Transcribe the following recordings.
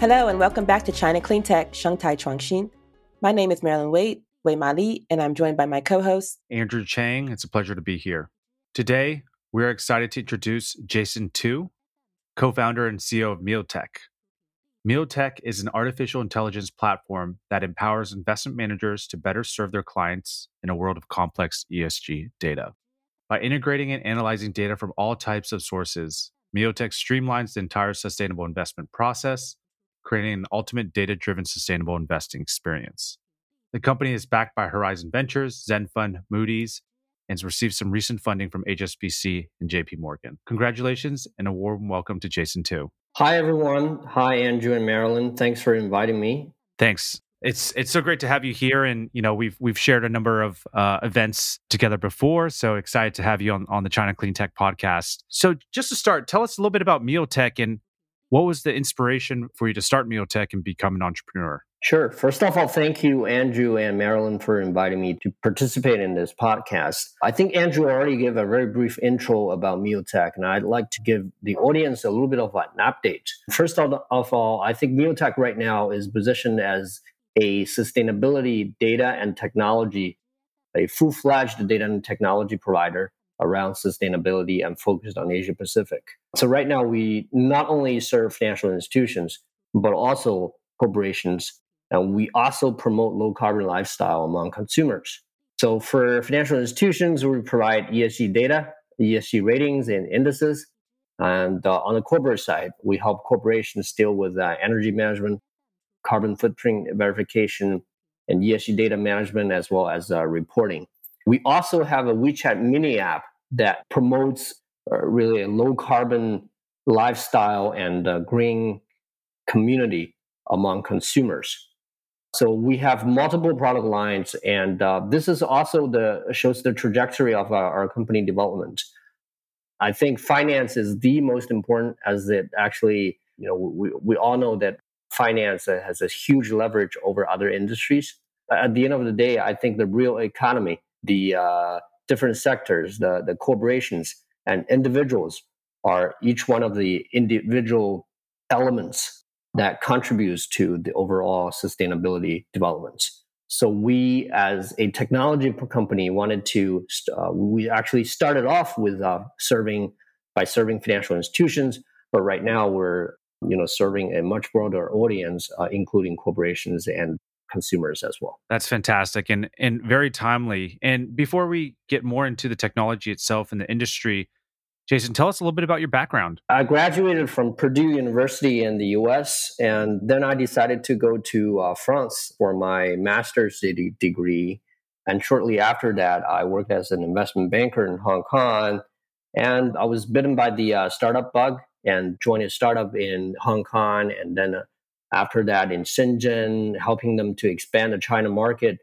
Hello, and welcome back to China Clean Tech, Shanghai Chuangxin. My name is Marilyn Wade, Wei Ma Li, and I'm joined by my co host, Andrew Chang. It's a pleasure to be here. Today, we're excited to introduce Jason Tu, co founder and CEO of MioTech. MioTech is an artificial intelligence platform that empowers investment managers to better serve their clients in a world of complex ESG data. By integrating and analyzing data from all types of sources, MioTech streamlines the entire sustainable investment process creating an ultimate data driven sustainable investing experience. The company is backed by Horizon Ventures, ZhenFund, Moody's, and has received some recent funding from HSBC and JP Morgan. Congratulations and a warm welcome to Jason Tu. Hi everyone. Hi Andrew and Marilyn. Thanks for inviting me. Thanks. It's it's so great to have you here, and you know we've we've shared a number of uh, events together before. So excited to have you on on the China Clean Tech podcast. So just to start, tell us a little bit about MioTech and what was the inspiration for you to start MioTech and become an entrepreneur? Sure. First off, I'll thank you, Andrew and Marilyn, for inviting me to participate in this podcast. I think Andrew already gave a very brief intro about MioTech, and I'd like to give the audience a little bit of an update. First of all, I think MioTech right now is positioned as a sustainability data and technology, a full fledged data and technology provider around sustainability and focused on Asia Pacific. So right now we not only serve financial institutions, but also corporations. And we also promote low carbon lifestyle among consumers. So for financial institutions, we provide ESG data, ESG ratings and indices. And uh, on the corporate side, we help corporations deal with uh, energy management, carbon footprint verification, and ESG data management, as well as uh, reporting. We also have a WeChat mini app that promotes uh, really a low carbon lifestyle and uh, green community among consumers. So we have multiple product lines, and uh, this is also the shows the trajectory of our, our, company development. I think finance is the most important, as it actually, you know, we, we all know that finance has a huge leverage over other industries. At the end of the day, I think the real economy the uh, different sectors, the, the corporations and individuals are each one of the individual elements that contributes to the overall sustainability developments. So we, as a technology company, wanted to. Uh, we actually started off with uh, serving by serving financial institutions, but right now we're you know serving a much broader audience, uh, including corporations and consumers as well. That's fantastic and and very timely. And before we get more into the technology itself and the industry, Jason, tell us a little bit about your background. I graduated from Purdue University in the US, and then I decided to go to uh, France for my master's degree. And shortly after that, I worked as an investment banker in Hong Kong. And I was bitten by the uh, startup bug and joined a startup in Hong Kong and then uh, after that in Shenzhen, helping them to expand the China market.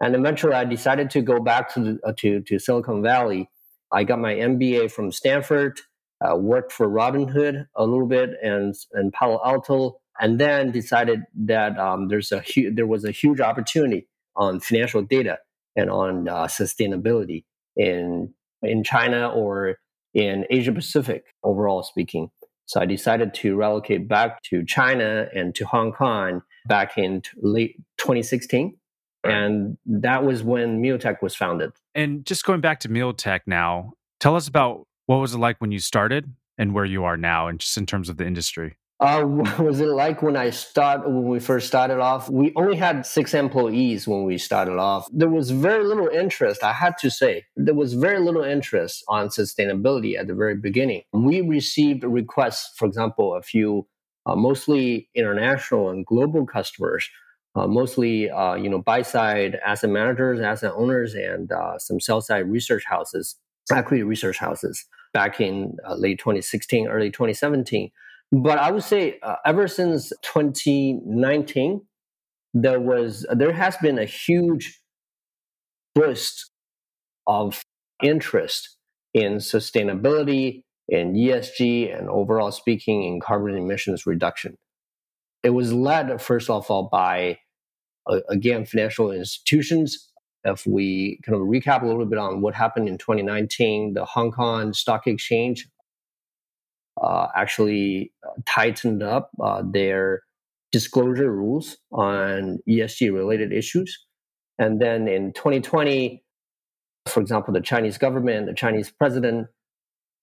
And eventually I decided to go back to, the, uh, to, to Silicon Valley. I got my MBA from Stanford, uh, worked for Robinhood a little bit and, and Palo Alto, and then decided that um, there's a hu- there was a huge opportunity on financial data and on uh, sustainability in in China or in Asia Pacific overall speaking. So I decided to relocate back to China and to Hong Kong back in late 2016. And that was when MioTech was founded. And just going back to MioTech now, tell us about what was it like when you started and where you are now, and just in terms of the industry. Uh, what was it like when I start when we first started off? We only had six employees when we started off. There was very little interest. I had to say there was very little interest on sustainability at the very beginning. We received requests, for example, a few uh, mostly international and global customers, uh, mostly uh, you know buy side asset managers, asset owners, and uh, some sell side research houses, equity research houses back in uh, late 2016, early 2017 but I would say uh, ever since 2019, there was there has been a huge burst of interest in sustainability, in ESG, and overall speaking, in carbon emissions reduction. It was led, first of all, by uh, again financial institutions. If we kind of recap a little bit on what happened in 2019, the Hong Kong Stock Exchange uh, actually uh, tightened up uh, their disclosure rules on ESG related issues. And then in 2020, for example, the Chinese government, the Chinese president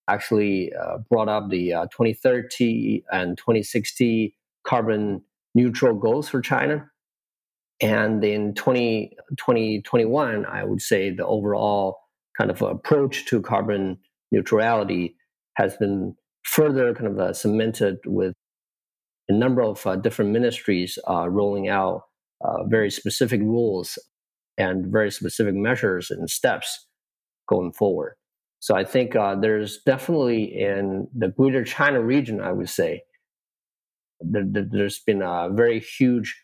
actually uh, brought up the uh, 2030 and 2060 carbon neutral goals for China. And in 20, 2021, I would say the overall kind of approach to carbon neutrality has been further kind of uh, cemented with a number of uh, different ministries uh, rolling out uh, very specific rules and very specific measures and steps going forward. So I think uh, there's definitely in the Greater China region, I would say, there, has been a very huge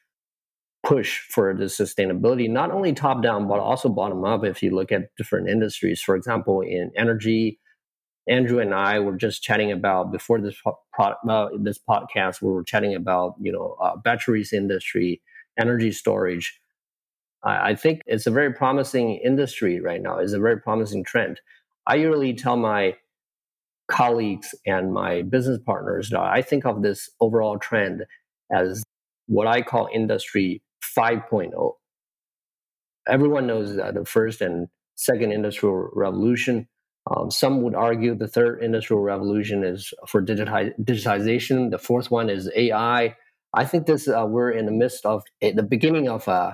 push for the sustainability, not only top down, but also bottom up. If you look at different industries, for example, in energy, Andrew and I were just chatting about before this pro- uh, this podcast. We were chatting about you know uh, batteries industry, energy storage. I, I think it's a very promising industry right now. It's a very promising trend. I usually tell my colleagues and my business partners that I think of this overall trend as what I call industry 5.0. Everyone knows that the first and second industrial revolution um, some would argue the third industrial revolution is for digitization. The fourth one is AI. I think this uh, we're in the midst of a, the beginning of uh,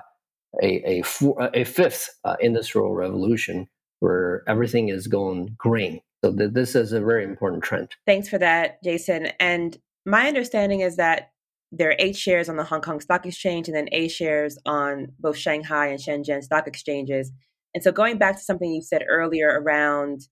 a a, four, a fifth uh, industrial revolution where everything is going green. So th- this is a very important trend. Thanks for that, Jason. And my understanding is that there are eight shares on the Hong Kong Stock Exchange and then A shares on both Shanghai and Shenzhen stock exchanges. And so going back to something you said earlier around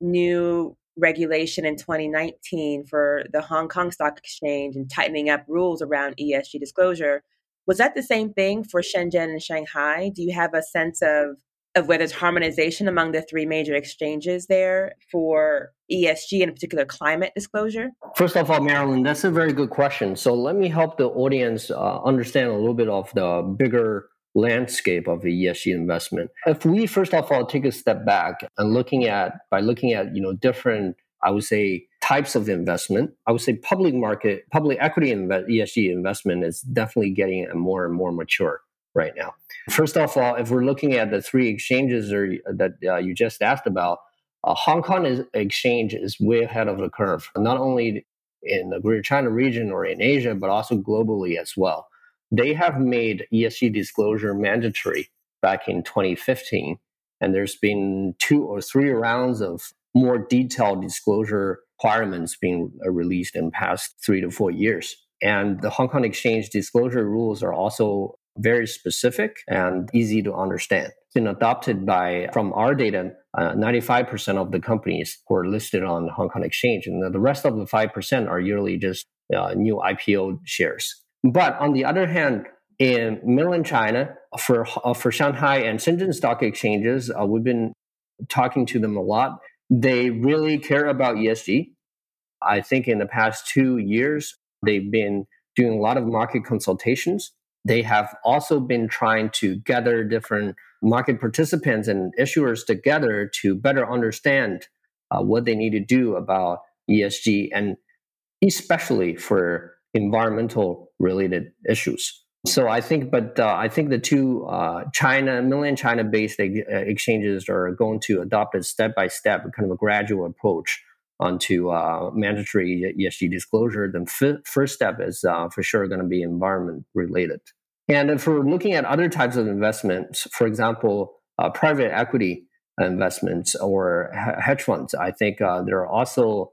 new regulation in 2019 for the Hong Kong Stock Exchange and tightening up rules around ESG disclosure. Was that the same thing for Shenzhen and Shanghai? Do you have a sense of of whether there's harmonization among the three major exchanges there for ESG and in particular climate disclosure? First of all, Marilyn, that's a very good question. So let me help the audience uh, understand a little bit of the bigger landscape of the ESG investment. If we first of all take a step back and looking at by looking at you know different I would say types of investment, I would say public market public equity inve- ESG investment is definitely getting more and more mature right now. First of all, if we're looking at the three exchanges or, that uh, you just asked about, uh, Hong Kong is, exchange is way ahead of the curve, not only in the Greater China region or in Asia, but also globally as well they have made ESG disclosure mandatory back in 2015. And there's been two or three rounds of more detailed disclosure requirements being uh, released in past three to four years. And the Hong Kong Exchange disclosure rules are also very specific and easy to understand. It's been adopted by, from our data, uh, 95% of the companies who are listed on Hong Kong Exchange. And the rest of the 5% are usually just uh, new IPO shares. But on the other hand, in mainland China, for uh, for Shanghai and Shenzhen stock exchanges, uh, we've been talking to them a lot. They really care about ESG. I think in the past two years, they've been doing a lot of market consultations. They have also been trying to gather different market participants and issuers together to better understand uh, what they need to do about ESG, and especially for environmental related issues. So I think, but uh, I think the two uh, China, mainland China based uh, exchanges are going to adopt a step by step, kind of a gradual approach onto uh, mandatory ESG disclosure. The f- first step is uh, for sure going to be environment related. And if we're looking at other types of investments, for example, uh, private equity investments or hedge funds, I think there are also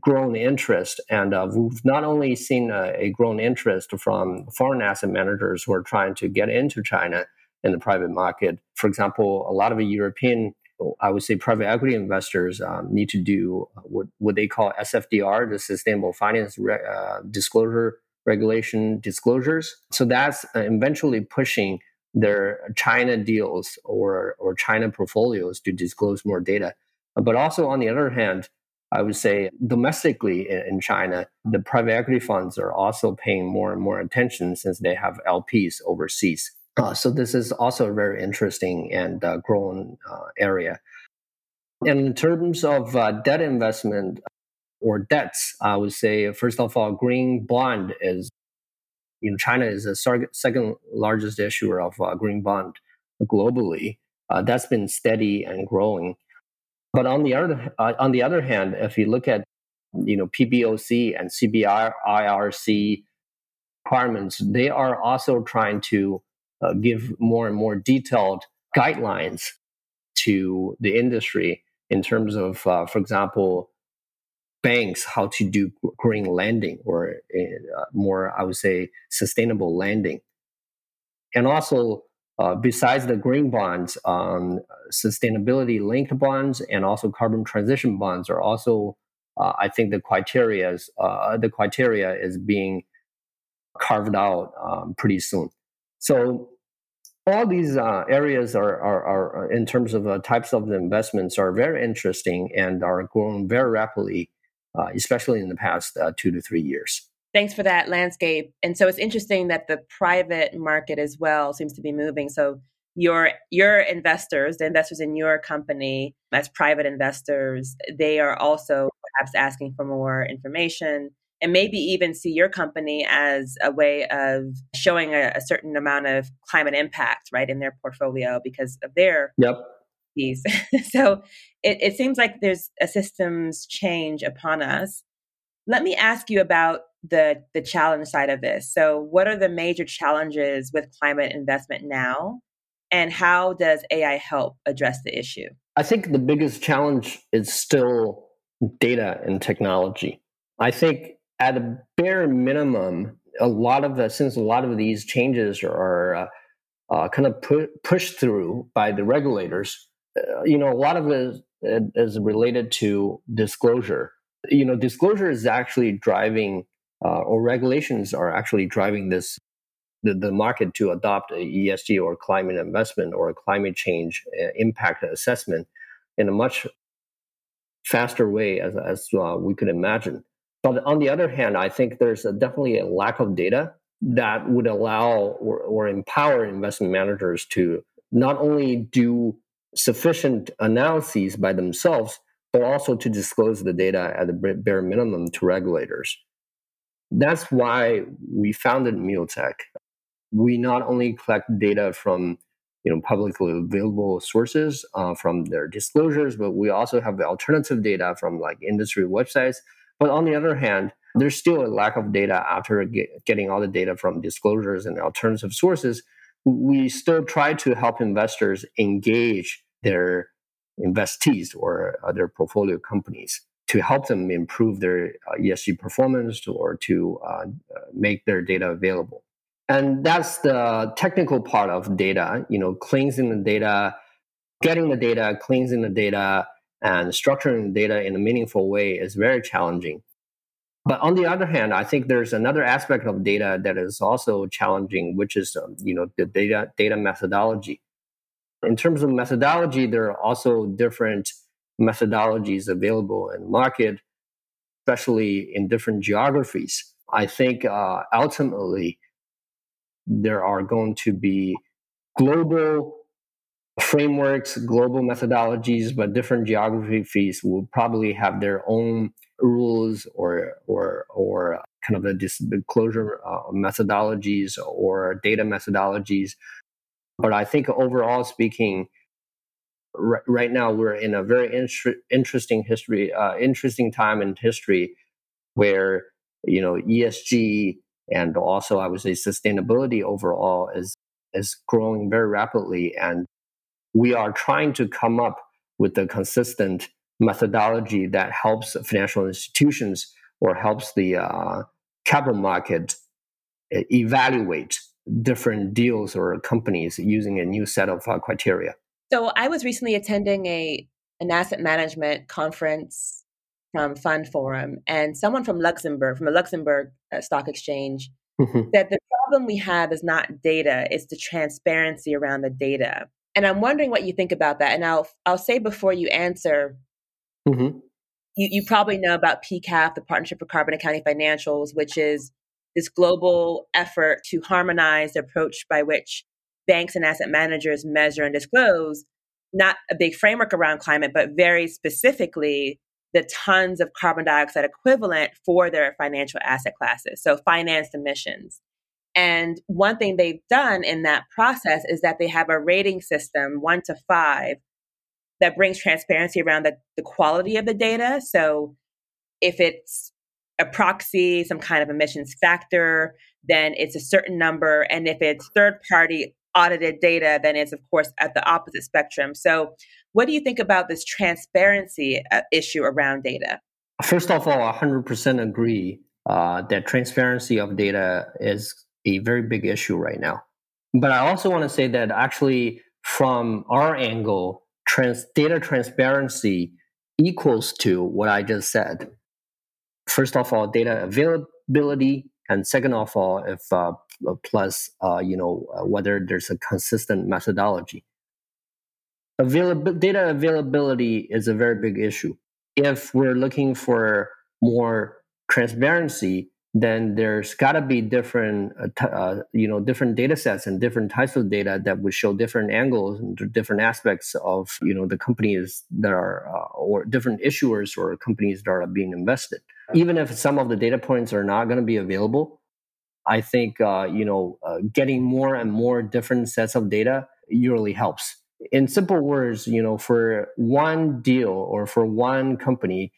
grown interest. And uh, we've not only seen a, a grown interest from foreign asset managers who are trying to get into China in the private market. For example, a lot of European, I would say, private equity investors um, need to do what, what they call SFDR, the Sustainable Finance Re- uh, Disclosure Regulation disclosures. So that's uh, eventually pushing their China deals or, or China portfolios to disclose more data. But also, on the other hand, I would say domestically in China, the private equity funds are also paying more and more attention since they have LPs overseas. Uh, so this is also a very interesting and uh, growing uh, area. And in terms of uh, debt investment or debts, I would say first of all, green bond is you know, China is the second largest issuer of uh, green bond globally. Uh, that's been steady and growing. But on the other uh, on the other hand, if you look at you know PBOC and CBIRC requirements, they are also trying to uh, give more and more detailed guidelines to the industry in terms of, uh, for example, banks how to do green lending or uh, more, I would say, sustainable lending, and also. Uh, besides the green bonds, um, sustainability linked bonds and also carbon transition bonds are also, uh, I think, the criteria uh, the criteria is being carved out um, pretty soon. So all these uh, areas are, are, are, in terms of uh, types of investments are very interesting and are growing very rapidly, uh, especially in the past uh, two to three years. Thanks for that landscape. And so it's interesting that the private market as well seems to be moving. So your your investors, the investors in your company as private investors, they are also perhaps asking for more information and maybe even see your company as a way of showing a, a certain amount of climate impact, right, in their portfolio because of their yep. piece. so it, it seems like there's a systems change upon us. Let me ask you about the the challenge side of this. So, what are the major challenges with climate investment now, and how does AI help address the issue? I think the biggest challenge is still data and technology. I think at a bare minimum, a lot of the since a lot of these changes are uh, uh, kind of pu- pushed through by the regulators, uh, you know, a lot of it is related to disclosure. You know, disclosure is actually driving, uh, or regulations are actually driving this the, the market to adopt a ESG or climate investment or a climate change uh, impact assessment in a much faster way as, as uh, we could imagine. But on the other hand, I think there's a, definitely a lack of data that would allow or, or empower investment managers to not only do sufficient analyses by themselves, but also to disclose the data at the bare minimum to regulators. That's why we founded MioTech. We not only collect data from you know publicly available sources uh, from their disclosures, but we also have the alternative data from like industry websites but on the other hand, there's still a lack of data after get, getting all the data from disclosures and alternative sources. We still try to help investors engage their investees or other portfolio companies to help them improve their uh, ESG performance or to uh, make their data available. And that's the technical part of data, you know, cleansing the data, getting the data, cleansing the data, and structuring the data in a meaningful way is very challenging. But on the other hand, I think there's another aspect of data that is also challenging, which is um, you know the data data methodology. In terms of methodology, there are also different methodologies available in the market, especially in different geographies. I think uh, ultimately there are going to be global frameworks, global methodologies, but different geographies will probably have their own rules or or or kind of the disclosure uh, methodologies or data methodologies. But I think overall speaking, r- right now we're in a very in- interesting history, uh, interesting time in history, where you know ESG and also I would say sustainability overall is is growing very rapidly and we are trying to come up with a consistent methodology that helps financial institutions or helps the uh, capital market evaluate different deals or companies using a new set of uh, criteria. So I was recently attending a an asset management conference from Fund Forum, and someone from Luxembourg, from the Luxembourg uh, Stock Exchange, mm-hmm. that the problem we have is not data; it's the transparency around the data. And I'm wondering what you think about that. And I'll I'll say before you answer, mm-hmm. you, you probably know about PCAF, the Partnership for Carbon Accounting Financials, which is this global effort to harmonize the approach by which banks and asset managers measure and disclose not a big framework around climate, but very specifically the tons of carbon dioxide equivalent for their financial asset classes. So financed emissions. And one thing they've done in that process is that they have a rating system, one to five, that brings transparency around the, the quality of the data. So if it's a proxy, some kind of emissions factor, then it's a certain number. And if it's third party audited data, than it's, of course, at the opposite spectrum. So, what do you think about this transparency uh, issue around data? First of all, I 100% agree uh, that transparency of data is a very big issue right now. But I also want to say that actually, from our angle, trans- data transparency equals to what I just said. First of all, data availability, and second of all, if uh, plus uh, you know uh, whether there's a consistent methodology. Available data availability is a very big issue. If we're looking for more transparency, then there's got to be different, uh, t- uh, you know, different data sets and different types of data that would show different angles and different aspects of, you know, the companies that are, uh, or different issuers or companies that are being invested. Even if some of the data points are not going to be available, I think, uh, you know, uh, getting more and more different sets of data usually helps. In simple words, you know, for one deal or for one company,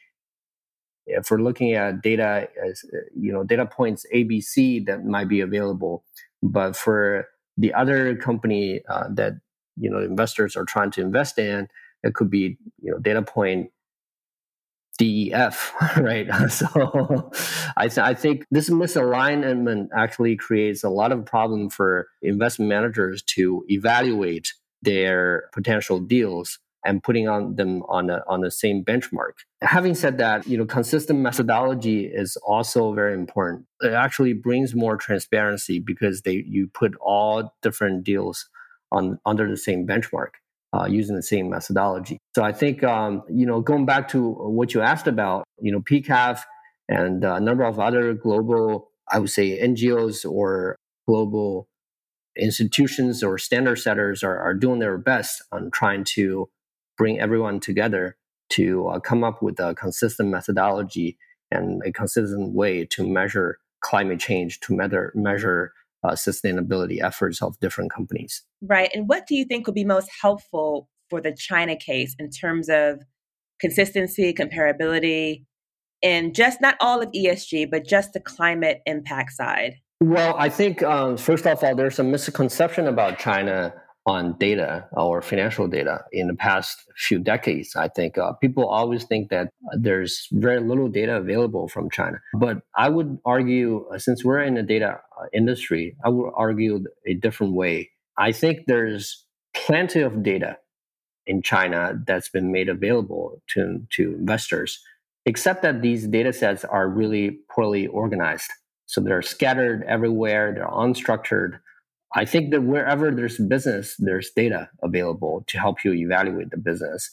if we're looking at data as you know data points abc that might be available but for the other company uh, that you know investors are trying to invest in it could be you know data point def right so I, th- I think this misalignment actually creates a lot of problem for investment managers to evaluate their potential deals and putting on them on a, on the same benchmark. Having said that, you know, consistent methodology is also very important. It actually brings more transparency because they you put all different deals on under the same benchmark. Uh, using the same methodology. So I think, um, you know, going back to what you asked about, you know, PCAF and a number of other global, I would say NGOs or global institutions or standard setters are, are doing their best on trying to bring everyone together to uh, come up with a consistent methodology and a consistent way to measure climate change, to measure, measure uh, sustainability efforts of different companies. Right. And what do you think would be most helpful for the China case in terms of consistency, comparability, and just not all of ESG, but just the climate impact side? Well, I think, um, first of all, there's a misconception about China on data or financial data in the past few decades. I think uh, people always think that there's very little data available from China. But I would argue, uh, since we're in the data uh, industry, I would argue a different way. I think there's plenty of data in China that's been made available to, to investors, except that these data sets are really poorly organized. So they're scattered everywhere, they're unstructured I think that wherever there's business, there's data available to help you evaluate the business.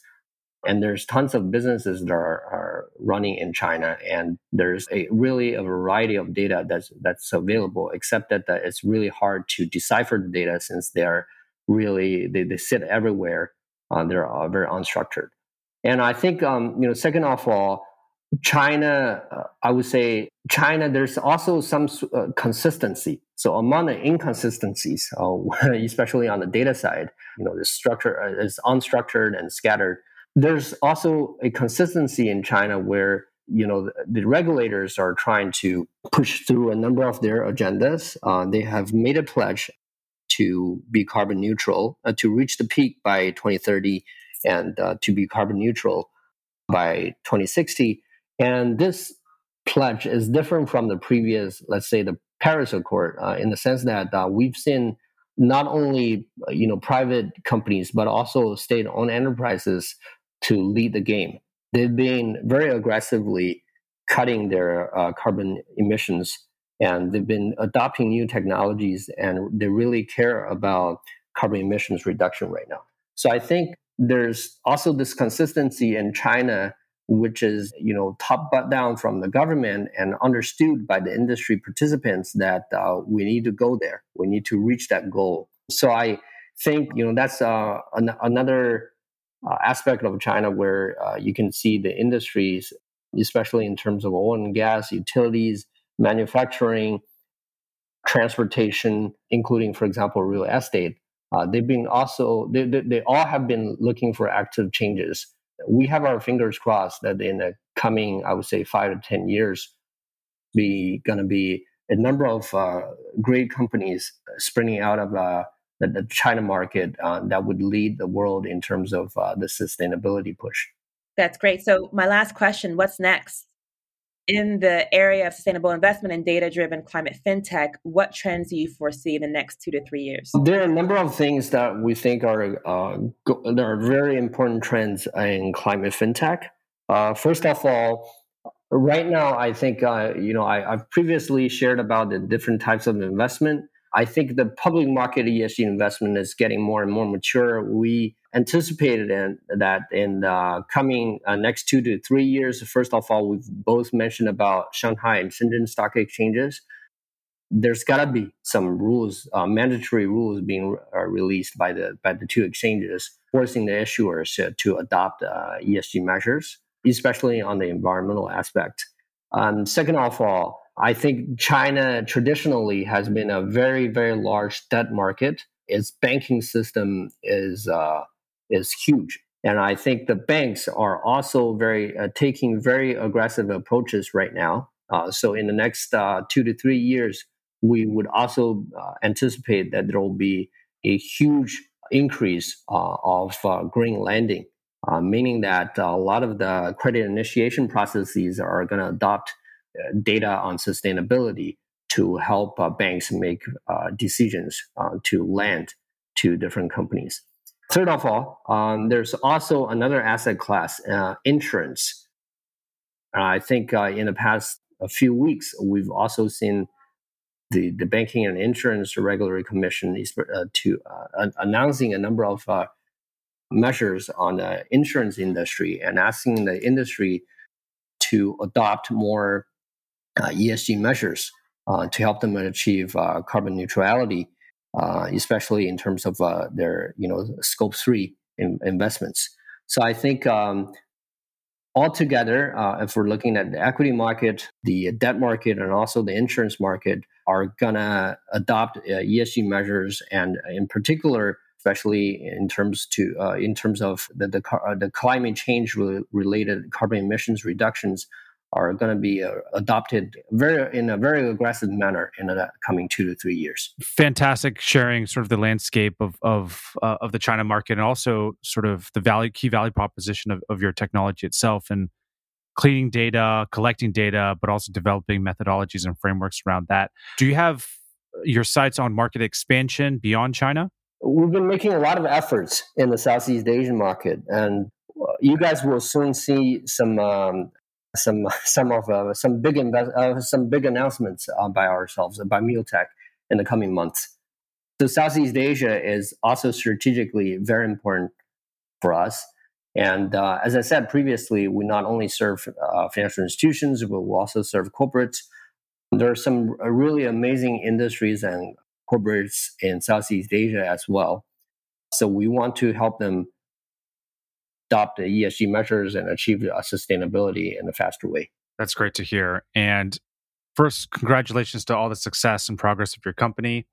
And there's tons of businesses that are, are running in China, and there's a really a variety of data that's that's available. Except that, it's really hard to decipher the data since they're really they, they sit everywhere. Uh, they're uh, very unstructured. And I think um, you know, second of all, China, uh, I would say China, there's also some uh, consistency. So among the inconsistencies, uh, especially on the data side, you know, the structure uh, is unstructured and scattered. There's also a consistency in China where you know the, regulators are trying to push through a number of their agendas. Uh, they have made a pledge to be carbon neutral, uh, to reach the peak by 2030, and to be carbon neutral by 2060 and this pledge is different from the previous, let's say, the Paris Accord, uh, in the sense that uh, we've seen not only uh, you know private companies but also state-owned enterprises to lead the game. They've been very aggressively cutting their uh, carbon emissions, and they've been adopting new technologies, and they really care about carbon emissions reduction right now. So I think there's also this consistency in China which is you know top but down from the government and understood by the industry participants that uh, we need to go there we need to reach that goal so i think you know that's uh, an- another uh, aspect of china where uh, you can see the industries especially in terms of oil and gas utilities manufacturing transportation, including, for example, real estate. Uh, they've been also they, they, they all have been looking for active changes. We have our fingers crossed that in the coming, I would say, five to ten years, be going to be a number of uh, great companies springing out of uh, the, the, China market uh, that would lead the world in terms of uh, the sustainability push. That's great. So, my last question what's next? In the area of sustainable investment and data driven climate fintech, what trends do you foresee in the next two to three years? There are a number of things that we think are, uh, go- are very important trends in climate fintech. Uh, first of all, right now, I think, uh, you know, I, have previously shared about the different types of investment. I think the public market ESG investment is getting more and more mature. We anticipated in, that in the coming uh, next two to three years, first of all, we've both mentioned about Shanghai and Shenzhen stock exchanges. There's got to be some rules, uh, mandatory rules being uh, released by the by the two exchanges, forcing the issuers to adopt uh, ESG measures, especially on the environmental aspect. Um, second of all, I think China traditionally has been a very, very large debt market. Its banking system is uh, is huge, and I think the banks are also very uh, taking very aggressive approaches right now. Uh, so in the next uh, two to three years, we would also uh, anticipate that there will be a huge increase uh, of green lending, meaning that a lot of the credit initiation processes are going to adopt data on sustainability to help uh, banks make uh, decisions to lend to different companies. Third of all, um, there's also another asset class, insurance. I think in the past a few weeks, we've also seen the, the Banking and Insurance Regulatory Commission is, uh, to uh, announcing a number of uh, measures on the insurance industry and asking the industry to adopt more uh, ESG measures uh, to help them achieve uh, carbon neutrality, especially in terms of their you know scope three in investments. So I think um, altogether, uh, if we're looking at the equity market, the debt market, and also the insurance market, are gonna adopt uh, ESG measures, and in particular, especially in terms to uh, in terms of the the, the climate change related carbon emissions reductions, are going to be uh, adopted very in a very aggressive manner in the coming two to three years. Fantastic sharing sort of the landscape of of uh, of the China market and also sort of the value key value proposition of, of your technology itself and cleaning data, collecting data, but also developing methodologies and frameworks around that. Do you have your sights on market expansion beyond China? We've been making a lot of efforts in the Southeast Asian market, and uh, you guys will soon see some um, some some of uh, some big invest, uh, some big announcements uh, by ourselves uh, by MioTech in the coming months. So Southeast Asia is also strategically very important for us. And uh, as I said previously, we not only serve uh, financial institutions, but we also serve corporates. There are some really amazing industries and corporates in Southeast Asia as well. So we want to help them adopt the ESG measures and achieve sustainability in a faster way. That's great to hear. And first, congratulations to all the success and progress of your company.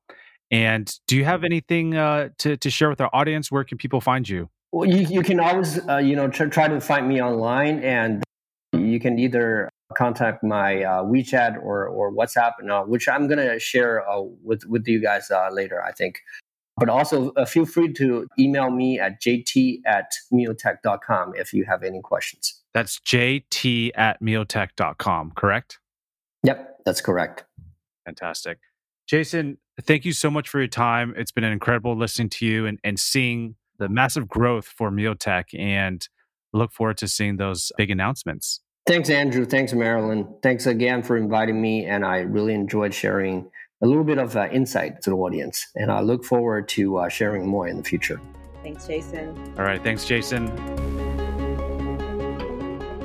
And do you have anything uh, to, to share with our audience? Where can people find you? Well, you, you can always, uh, you know, tr- try to find me online, and you can either contact my uh, WeChat or or WhatsApp, uh, which I'm going to share uh, with with you guys uh, later. I think. But also uh, feel free to email me at jt at miotech.com if you have any questions. That's jt at miotech.com, correct? Yep, that's correct. Fantastic. Jason, thank you so much for your time. It's been an incredible listening to you and, and seeing the massive growth for MioTech and look forward to seeing those big announcements. Thanks, Andrew. Thanks, Marilyn. Thanks again for inviting me. And I really enjoyed sharing a little bit of uh, insight to the audience. And I look forward to uh, sharing more in the future. Thanks, Jason. All right. Thanks, Jason.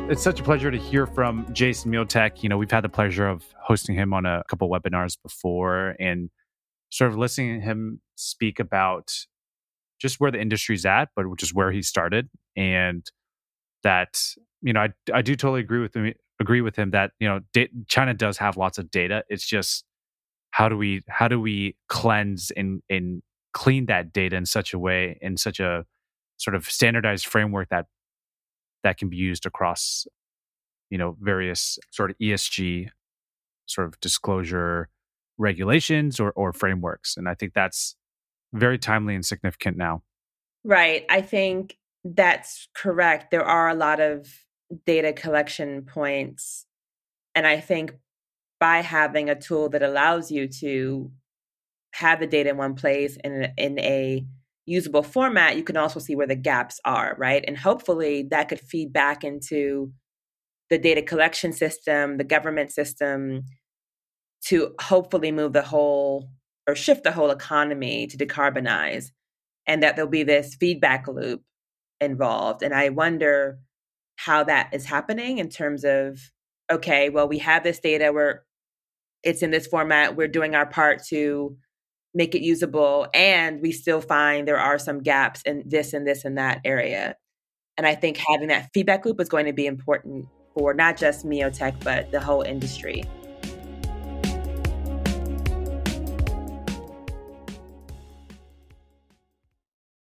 It's such a pleasure to hear from Jason MioTech. You know, we've had the pleasure of hosting him on a couple webinars before and sort of listening to him speak about just where the industry's at, but which is where he started. And that, you know, I, I do totally agree with him, agree with him that, you know, China does have lots of data. It's just how do we how do we cleanse and and clean that data in such a way in such a sort of standardized framework that that can be used across you know various sort of ESG sort of disclosure regulations or or frameworks and I think that's very timely and significant now. Right. I think that's correct. There are a lot of data collection points and I think by having a tool that allows you to have the data in one place in in a usable format, you can also see where the gaps are, right? And hopefully that could feed back into the data collection system, the government system, to hopefully move the whole or shift the whole economy to decarbonize, and that there'll be this feedback loop involved. And I wonder how that is happening in terms of okay, well, we have this data, we're it's in this format, we're doing our part to make it usable and we still find there are some gaps in this and this and that area. And i think having that feedback loop is going to be important for not just MioTech but the whole industry